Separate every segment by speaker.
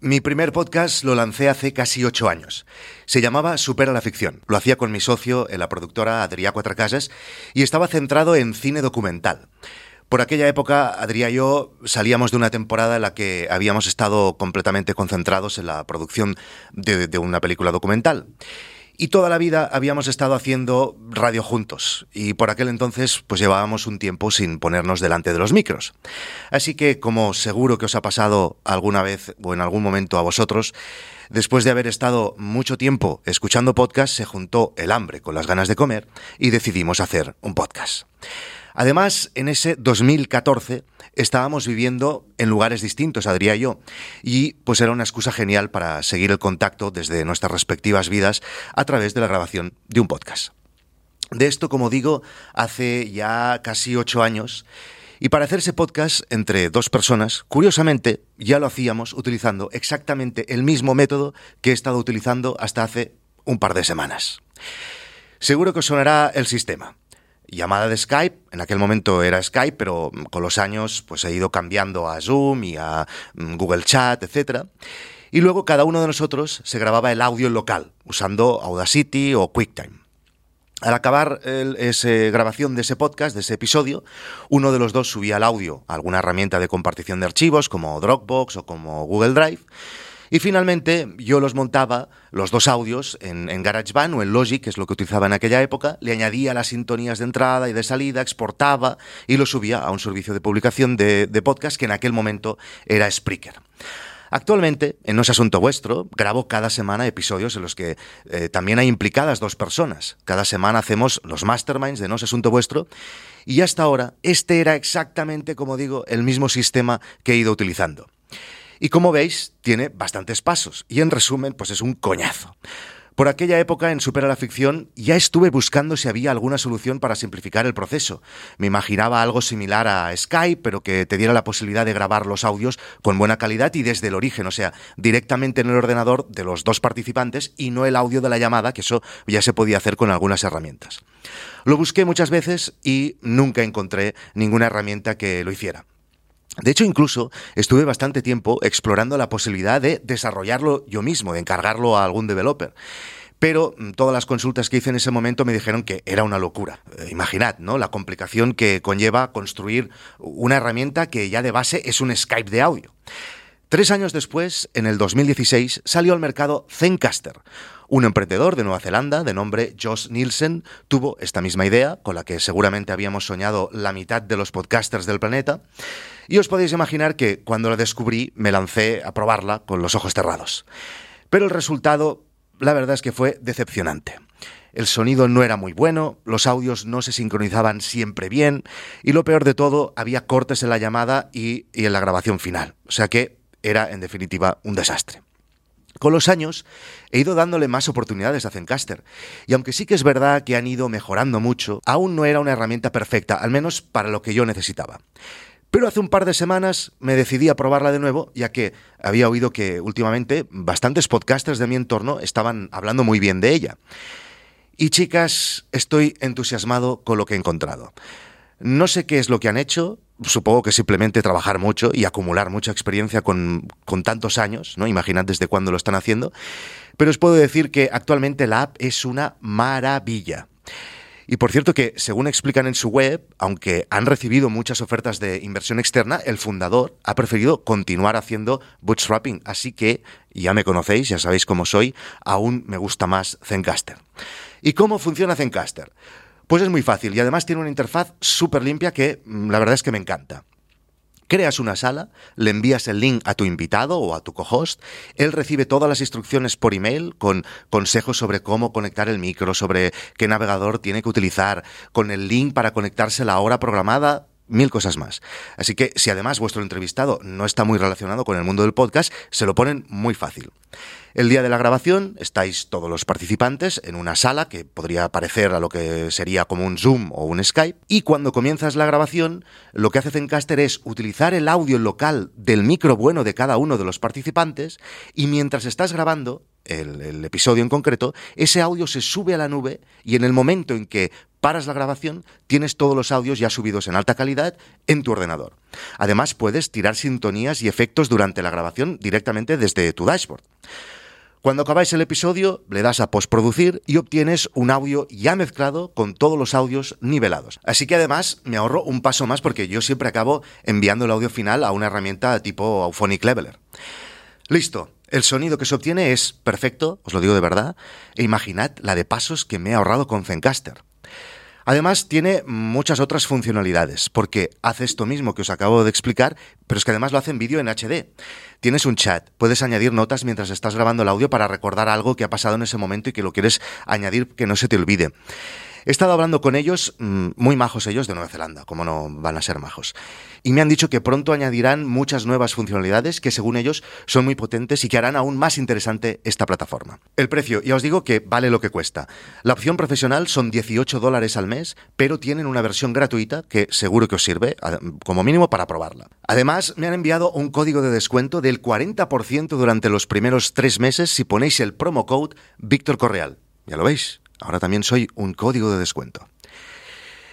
Speaker 1: Mi primer podcast lo lancé hace casi ocho años. Se llamaba Supera la ficción. Lo hacía con mi socio en la productora Adrià Cuatracasas y estaba centrado en cine documental. Por aquella época, Adrià y yo salíamos de una temporada en la que habíamos estado completamente concentrados en la producción de una película documental. Y toda la vida habíamos estado haciendo radio juntos y por aquel entonces pues llevábamos un tiempo sin ponernos delante de los micros. Así que como seguro que os ha pasado alguna vez o en algún momento a vosotros, después de haber estado mucho tiempo escuchando podcast se juntó el hambre con las ganas de comer y decidimos hacer un podcast. Además, en ese 2014 estábamos viviendo en lugares distintos, Adrián y yo, y pues era una excusa genial para seguir el contacto desde nuestras respectivas vidas a través de la grabación de un podcast. De esto, como digo, hace ya casi ocho años, y para hacer ese podcast entre dos personas, curiosamente, ya lo hacíamos utilizando exactamente el mismo método que he estado utilizando hasta hace un par de semanas. Seguro que os sonará el sistema llamada de Skype. En aquel momento era Skype, pero con los años pues he ido cambiando a Zoom y a mm, Google Chat, etc. Y luego cada uno de nosotros se grababa el audio local usando Audacity o QuickTime. Al acabar esa grabación de ese podcast, de ese episodio, uno de los dos subía el audio a alguna herramienta de compartición de archivos como Dropbox o como Google Drive y finalmente yo los montaba, los dos audios, en, GarageBand o en Logic, que es lo que utilizaba en aquella época, le añadía las sintonías de entrada y de salida, exportaba y lo subía a un servicio de publicación de, podcast que en aquel momento era Spreaker. Actualmente, en No es Asunto Vuestro, grabo cada semana episodios en los que eh, también hay implicadas dos personas. Cada semana hacemos los masterminds de No es Asunto Vuestro y hasta ahora este era exactamente, como digo, el mismo sistema que he ido utilizando. Y como veis, tiene bastantes pasos y en resumen, pues es un coñazo. Por aquella época en Supera la Ficción ya estuve buscando si había alguna solución para simplificar el proceso. Me imaginaba algo similar a Skype, pero que te diera la posibilidad de grabar los audios con buena calidad y desde el origen, o sea, directamente en el ordenador de los dos participantes y no el audio de la llamada, que eso ya se podía hacer con algunas herramientas. Lo busqué muchas veces y nunca encontré ninguna herramienta que lo hiciera. De hecho, incluso estuve bastante tiempo explorando la posibilidad de desarrollarlo yo mismo, de encargarlo a algún developer. Pero mm, todas las consultas que hice en ese momento me dijeron que era una locura. Eh, imaginad, ¿no? La complicación que conlleva construir una herramienta que ya de base es un Skype de audio. Tres años después, en el 2016, salió al mercado Zencaster, un emprendedor de Nueva Zelanda de nombre Josh Nielsen tuvo esta misma idea, con la que seguramente habíamos soñado la mitad de los podcasters del planeta, y os podéis imaginar que cuando la descubrí me lancé a probarla con los ojos cerrados. Pero el resultado, la verdad es que fue decepcionante. El sonido no era muy bueno, los audios no se sincronizaban siempre bien y lo peor de todo, había cortes en la llamada y, y en la grabación final. O sea que era, en definitiva, un desastre. Con los años he ido dándole más oportunidades a Zencaster, y aunque sí que es verdad que han ido mejorando mucho, aún no era una herramienta perfecta, al menos para lo que yo necesitaba. Pero hace un par de semanas me decidí a probarla de nuevo, ya que había oído que últimamente bastantes podcasters de mi entorno estaban hablando muy bien de ella. Y chicas, estoy entusiasmado con lo que he encontrado. No sé qué es lo que han hecho, supongo que simplemente trabajar mucho y acumular mucha experiencia con, tantos años, ¿no? Imaginad desde cuándo lo están haciendo. Pero os puedo decir que actualmente la app es una maravilla. Y por cierto que, según explican en su web, aunque han recibido muchas ofertas de inversión externa, el fundador ha preferido continuar haciendo bootstrapping. Así que, ya me conocéis, ya sabéis cómo soy, aún me gusta más Zencaster. ¿Y cómo funciona Zencaster? Pues es muy fácil y además tiene una interfaz súper limpia que mm, la verdad es que me encanta. Creas una sala, le envías el link a tu invitado o a tu co-host, él recibe todas las instrucciones por email con consejos sobre cómo conectar el micro, sobre qué navegador tiene que utilizar, con el link para conectarse a la hora programada, mil cosas más. Así que si además vuestro entrevistado no está muy relacionado con el mundo del podcast, se lo ponen muy fácil. El día de la grabación estáis todos los participantes en una sala que podría parecer a lo que sería como un Zoom o un Skype y cuando comienzas la grabación lo que hace Zencaster es utilizar el audio local del micro bueno de cada uno de los participantes y mientras estás grabando el, episodio en concreto, ese audio se sube a la nube y en el momento en que paras la grabación, tienes todos los audios ya subidos en alta calidad en tu ordenador. Además, puedes tirar sintonías y efectos durante la grabación directamente desde tu dashboard. Cuando acabáis el episodio, le das a postproducir y obtienes un audio ya mezclado con todos los audios nivelados. Así que además me ahorro un paso más porque yo siempre acabo enviando el audio final a una herramienta tipo Auphonic Leveler. Listo, el sonido que se obtiene es perfecto, os lo digo de verdad, e imaginad la de pasos que me he ahorrado con Zencaster. Además, tiene muchas otras funcionalidades, porque hace esto mismo que os acabo de explicar, pero es que además lo hace en vídeo en HD. Tienes un chat, puedes añadir notas mientras estás grabando el audio para recordar algo que ha pasado en ese momento y que lo quieres añadir que no se te olvide. He estado hablando con ellos, mm, muy majos ellos de Nueva Zelanda, como no van a ser majos. Y me han dicho que pronto añadirán muchas nuevas funcionalidades que según ellos son muy potentes y que harán aún más interesante esta plataforma. El precio, ya os digo que vale lo que cuesta. La opción profesional son 18 dólares al mes, pero tienen una versión gratuita que seguro que os sirve, como mínimo, para probarla. Además, me han enviado un código de descuento del 40% durante los primeros tres meses si ponéis el promo code Víctor Correal. Ya lo veis, Ahora también soy un código de descuento.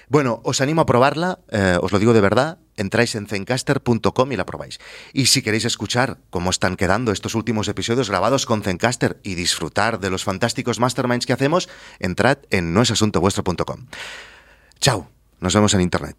Speaker 1: Bueno, os animo a probarla, eh, os lo digo de verdad, entráis en zencaster.com y la probáis. Y si queréis escuchar cómo están quedando estos últimos episodios grabados con Zencaster y disfrutar de los fantásticos masterminds que hacemos, entrad en noesasuntovuestro.com. Chao, nos vemos en Internet.